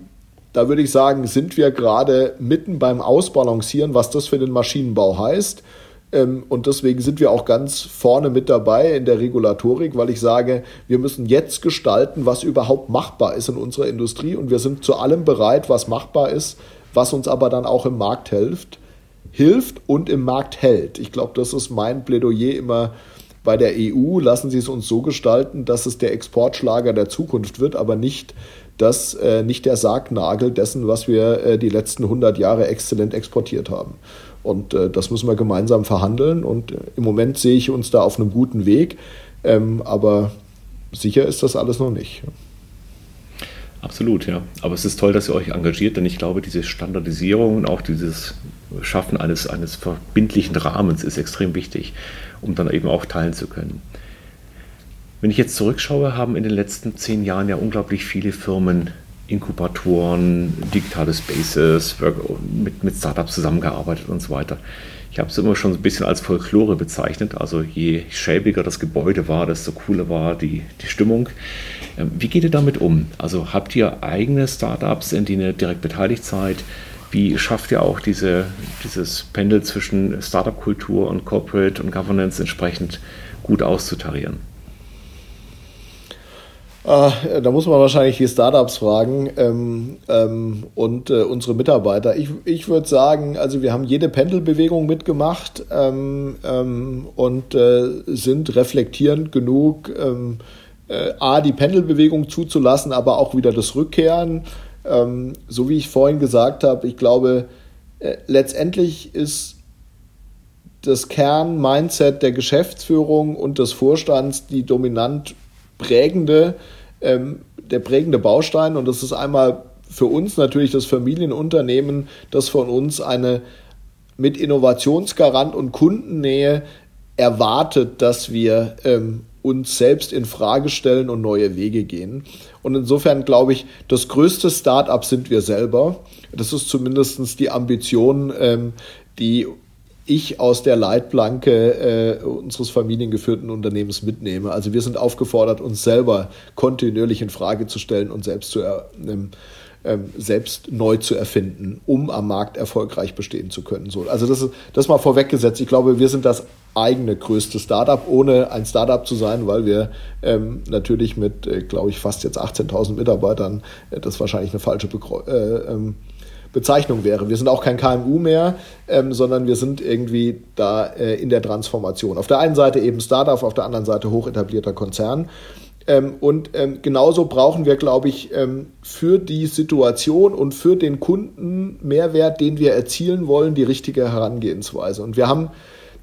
da würde ich sagen, sind wir gerade mitten beim Ausbalancieren, was das für den Maschinenbau heißt. Ähm, und deswegen sind wir auch ganz vorne mit dabei in der Regulatorik, weil ich sage, wir müssen jetzt gestalten, was überhaupt machbar ist in unserer Industrie. Und wir sind zu allem bereit, was machbar ist, was uns aber dann auch im Markt hilft hilft und im Markt hält. Ich glaube, das ist mein Plädoyer immer bei der EU. Lassen Sie es uns so gestalten, dass es der Exportschlager der Zukunft wird, aber nicht das, äh, nicht der Sargnagel dessen, was wir äh, die letzten 100 Jahre exzellent exportiert haben. Und äh, das müssen wir gemeinsam verhandeln. Und äh, im Moment sehe ich uns da auf einem guten Weg. Ähm, aber sicher ist das alles noch nicht. Absolut, ja. Aber es ist toll, dass ihr euch engagiert, denn ich glaube, diese Standardisierung und auch dieses Schaffen eines, eines verbindlichen Rahmens ist extrem wichtig, um dann eben auch teilen zu können. Wenn ich jetzt zurückschaue, haben in den letzten zehn Jahren ja unglaublich viele Firmen Inkubatoren, digitale Spaces, mit, mit Startups zusammengearbeitet und so weiter. Ich habe es immer schon ein bisschen als Folklore bezeichnet. Also je schäbiger das Gebäude war, desto cooler war die, die Stimmung. Ähm, wie geht ihr damit um? Also habt ihr eigene Startups, in denen ihr direkt beteiligt seid? Wie schafft ihr auch diese, dieses Pendel zwischen Startup-Kultur und Corporate und Governance entsprechend gut auszutarieren? Äh, da muss man wahrscheinlich die Startups fragen ähm, ähm, und äh, unsere Mitarbeiter. Ich, ich würde sagen, also wir haben jede Pendelbewegung mitgemacht ähm, ähm und äh, sind reflektierend genug, ähm, äh, A, die Pendelbewegung zuzulassen, aber auch wieder das Rückkehren. Ähm, so wie ich vorhin gesagt habe, ich glaube, äh, letztendlich ist das Kern-Mindset der Geschäftsführung und des Vorstands die dominant prägende, ähm, der prägende Baustein. Und das ist einmal für uns natürlich das Familienunternehmen, das von uns eine mit Innovationsgarant und Kundennähe erwartet, dass wir ähm, uns selbst in Frage stellen und neue Wege gehen. Und insofern glaube ich, das größte Start-up sind wir selber. Das ist zumindest die Ambition, ähm, die ich aus der Leitplanke äh, unseres familiengeführten Unternehmens mitnehme. Also wir sind aufgefordert, uns selber kontinuierlich in Frage zu stellen und selbst zu ähm, ähm, selbst neu zu erfinden, um am Markt erfolgreich bestehen zu können. So, also das ist das mal vorweggesetzt. Ich glaube, wir sind das eigene größte Startup, ohne ein Startup zu sein, weil wir ähm, natürlich mit, äh, glaube ich, fast jetzt 18.000 Mitarbeitern, äh, das wahrscheinlich eine falsche Begreu äh, ähm, Bezeichnung wäre. Wir sind auch kein KMU mehr, ähm, sondern wir sind irgendwie da äh, in der Transformation. Auf der einen Seite eben Startup, auf der anderen Seite hoch etablierter Konzern. Ähm, und ähm, genauso brauchen wir, glaube ich, ähm, für die Situation und für den Kunden Mehrwert, den wir erzielen wollen, die richtige Herangehensweise. Und wir haben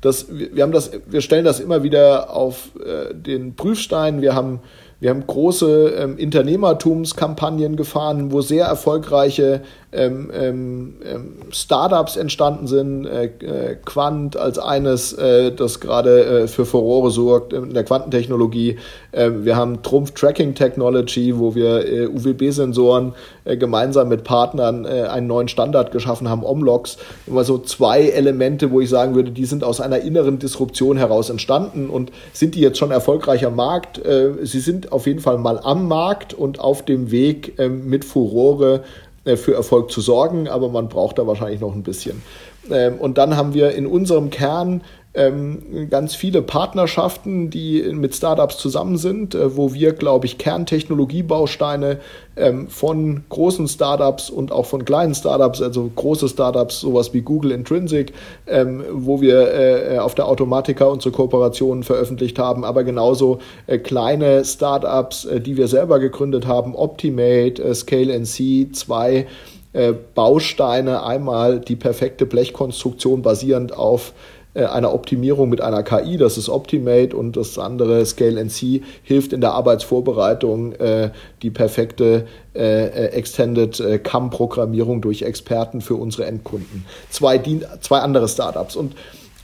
das, wir haben das, wir stellen das immer wieder auf äh, den Prüfstein. Wir haben wir haben große ähm, Unternehmertumskampagnen gefahren, wo sehr erfolgreiche ähm, ähm, ähm, Startups entstanden sind. Äh, äh, Quant als eines, äh, das gerade äh, für Furore sorgt in der Quantentechnologie. Äh, wir haben Trumpf Tracking Technology, wo wir äh, UWB-Sensoren gemeinsam mit Partnern einen neuen Standard geschaffen haben, Omlogs. Immer so zwei Elemente, wo ich sagen würde, die sind aus einer inneren Disruption heraus entstanden und sind die jetzt schon erfolgreich am Markt? Sie sind auf jeden Fall mal am Markt und auf dem Weg ähm, mit Furore äh, für Erfolg zu sorgen, aber man braucht da wahrscheinlich noch ein bisschen. Ähm, und dann haben wir in unserem Kern ähm, ganz viele Partnerschaften, die mit Startups zusammen sind, äh, wo wir, glaube ich, Kerntechnologiebausteine ähm, von großen Startups und auch von kleinen Startups, also große Startups, sowas wie Google Intrinsic, ähm, wo wir äh, auf der Automatica unsere Kooperationen veröffentlicht haben, aber genauso äh, kleine Startups, äh, die wir selber gegründet haben, Optimate, äh, Scale NC, 2, äh, Bausteine. Einmal die perfekte Blechkonstruktion basierend auf äh, einer Optimierung mit einer KI, das ist Optimate und das andere Scale NC hilft in der Arbeitsvorbereitung äh, die perfekte äh, äh Extended äh, CAM-Programmierung durch Experten für unsere Endkunden. Zwei, zwei andere Startups. Und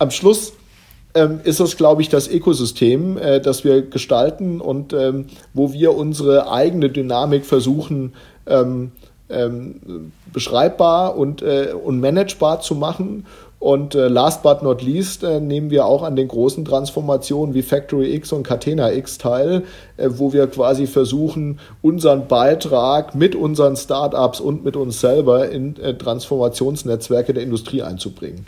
am Schluss ähm, ist das, glaube ich, das Ökosystem, äh, das wir gestalten und ähm, wo wir unsere eigene Dynamik versuchen, ähm, beschreibbar und, äh, und managebar zu machen und äh, last but not least äh, nehmen wir auch an den großen Transformationen wie Factory X und Catena X teil, äh, wo wir quasi versuchen, unseren Beitrag mit unseren Startups und mit uns selber in äh, Transformationsnetzwerke der Industrie einzubringen.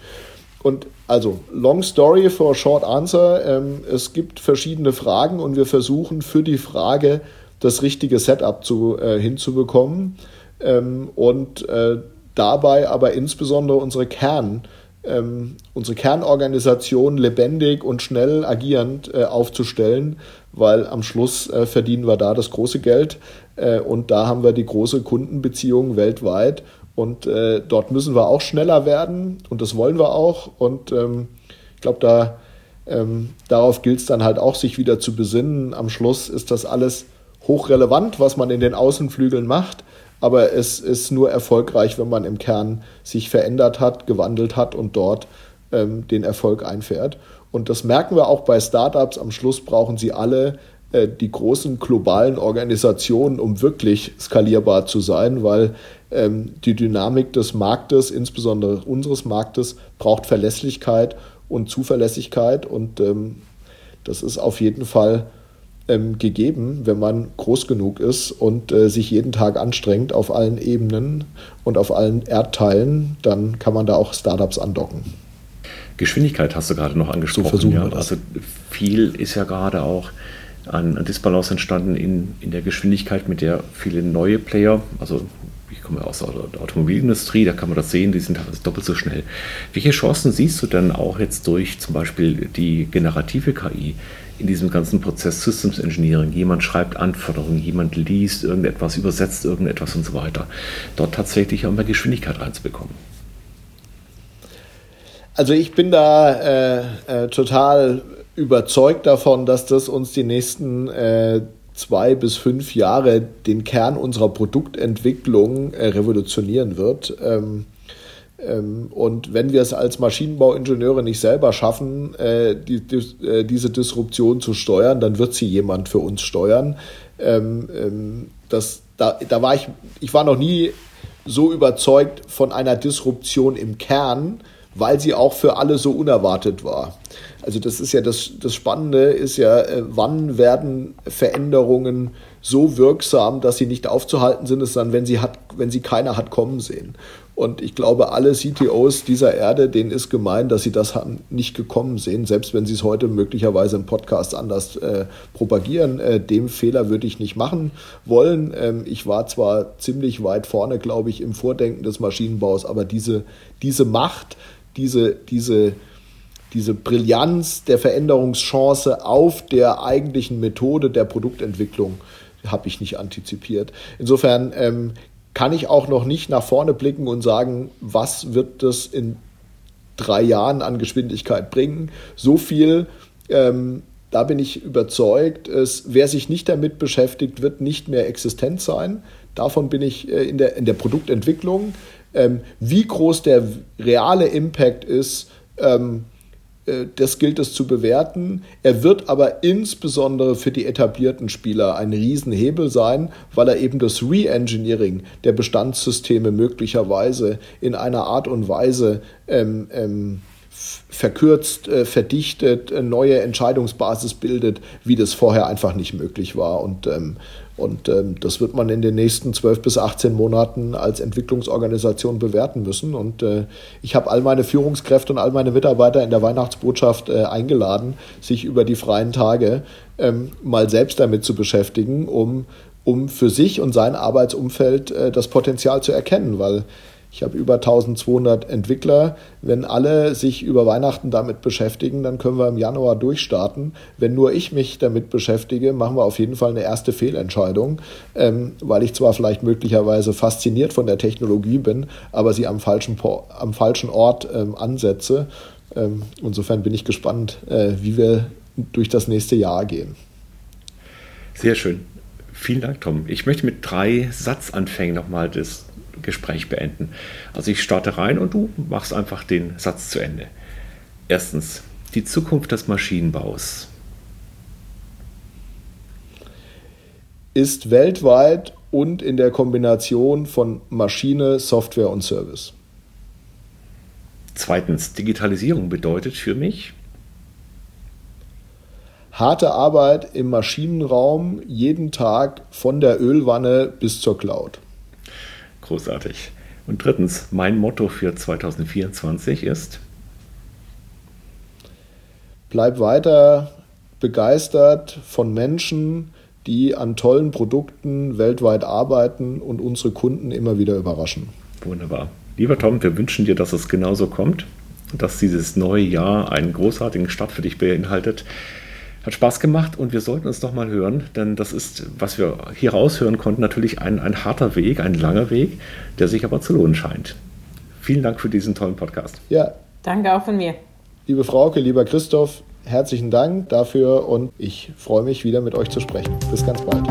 Und also, long story for short answer. Ähm, es gibt verschiedene Fragen und wir versuchen für die Frage das richtige Setup zu, äh, hinzubekommen ähm, und äh, dabei aber insbesondere unsere Kern- ähm, unsere Kernorganisation lebendig und schnell agierend äh, aufzustellen, weil am Schluss äh, verdienen wir da das große Geld äh, und da haben wir die große Kundenbeziehung weltweit. Und äh, dort müssen wir auch schneller werden und das wollen wir auch. Und ähm, ich glaube, da ähm, darauf gilt es dann halt auch, sich wieder zu besinnen. Am Schluss ist das alles hochrelevant, was man in den Außenflügeln macht aber es ist nur erfolgreich, wenn man im Kern sich verändert hat, gewandelt hat und dort ähm, den Erfolg einfährt. Und das merken wir auch bei Startups. Am Schluss brauchen sie alle äh, die großen globalen Organisationen, um wirklich skalierbar zu sein, weil ähm, die Dynamik des Marktes, insbesondere unseres Marktes, braucht Verlässlichkeit und Zuverlässigkeit. Und ähm, das ist auf jeden Fall ähm, gegeben, wenn man groß genug ist und äh, sich jeden Tag anstrengt auf allen Ebenen und auf allen Erdteilen, dann kann man da auch Startups andocken. Geschwindigkeit hast du gerade noch angesprochen. So ja. Also viel ist ja gerade auch an, an Disbalance entstanden in, in der Geschwindigkeit, mit der viele neue Player, also ich komme aus der Automobilindustrie, da kann man das sehen, die sind teilweise doppelt so schnell. Welche Chancen siehst du denn auch jetzt durch zum Beispiel die generative KI in diesem ganzen Prozess Systems Engineering. Jemand schreibt Anforderungen, jemand liest irgendetwas, übersetzt irgendetwas und so weiter. Dort tatsächlich auch mal Geschwindigkeit reinzubekommen. Also ich bin da äh, äh, total überzeugt davon, dass das uns die nächsten äh, zwei bis fünf Jahre den Kern unserer Produktentwicklung äh, revolutionieren wird. Ähm, und wenn wir es als Maschinenbauingenieure nicht selber schaffen, äh, die, die, äh, diese Disruption zu steuern, dann wird sie jemand für uns steuern. Ähm, ähm, das, da, da war ich, ich war noch nie so überzeugt von einer Disruption im Kern, weil sie auch für alle so unerwartet war. Also das ist ja das, das Spannende ist ja, äh, wann werden Veränderungen so wirksam, dass sie nicht aufzuhalten sind, ist dann, wenn sie hat, wenn sie keiner hat kommen sehen. Und ich glaube, alle CTOs dieser Erde, denen ist gemein, dass sie das nicht gekommen sehen, selbst wenn sie es heute möglicherweise im Podcast anders äh, propagieren. Äh, dem Fehler würde ich nicht machen wollen. Ähm, ich war zwar ziemlich weit vorne, glaube ich, im Vordenken des Maschinenbaus, aber diese, diese Macht, diese, diese, diese Brillanz der Veränderungschance auf der eigentlichen Methode der Produktentwicklung habe ich nicht antizipiert. Insofern ähm, kann ich auch noch nicht nach vorne blicken und sagen, was wird das in drei Jahren an Geschwindigkeit bringen. So viel, ähm, da bin ich überzeugt, es, wer sich nicht damit beschäftigt, wird nicht mehr existent sein. Davon bin ich äh, in, der, in der Produktentwicklung. Ähm, wie groß der reale Impact ist, ähm, äh, das gilt es zu bewerten. Er wird aber insbesondere für die etablierten Spieler ein Riesenhebel sein, weil er eben das Re-Engineering der Bestandssysteme möglicherweise in einer Art und Weise ähm, ähm, verkürzt, äh, verdichtet, äh, neue Entscheidungsbasis bildet, wie das vorher einfach nicht möglich war. Und ähm, und ähm, das wird man in den nächsten 12 bis 18 Monaten als Entwicklungsorganisation bewerten müssen. Und äh, ich habe all meine Führungskräfte und all meine Mitarbeiter in der Weihnachtsbotschaft äh, eingeladen, sich über die freien Tage ähm, mal selbst damit zu beschäftigen, um, um für sich und sein Arbeitsumfeld äh, das Potenzial zu erkennen. Weil Ich habe über 1200 Entwickler. Wenn alle sich über Weihnachten damit beschäftigen, dann können wir im Januar durchstarten. Wenn nur ich mich damit beschäftige, machen wir auf jeden Fall eine erste Fehlentscheidung, ähm, weil ich zwar vielleicht möglicherweise fasziniert von der Technologie bin, aber sie am falschen, am falschen Ort ähm, ansetze. Ähm, insofern bin ich gespannt, äh, wie wir durch das nächste Jahr gehen. Sehr schön. Vielen Dank, Tom. Ich möchte mit drei Satzanfängen nochmal das Gespräch beenden. Also ich starte rein und du machst einfach den Satz zu Ende. Erstens, die Zukunft des Maschinenbaus ist weltweit und in der Kombination von Maschine, Software und Service. Zweitens, Digitalisierung bedeutet für mich harte Arbeit im Maschinenraum jeden Tag von der Ölwanne bis zur Cloud. Großartig. Und drittens, mein Motto für 2024 ist? Bleib weiter begeistert von Menschen, die an tollen Produkten weltweit arbeiten und unsere Kunden immer wieder überraschen. Wunderbar. Lieber Tom, wir wünschen dir, dass es genauso kommt und dass dieses neue Jahr einen großartigen Start für dich beinhaltet. Hat Spaß gemacht und wir sollten uns noch mal hören, denn das ist, was wir hier raushören konnten, natürlich ein, ein harter Weg, ein langer Weg, der sich aber zu lohnen scheint. Vielen Dank für diesen tollen Podcast. Ja. Danke auch von mir. Liebe Frauke, lieber Christoph, herzlichen Dank dafür und ich freue mich wieder mit euch zu sprechen. Bis ganz bald.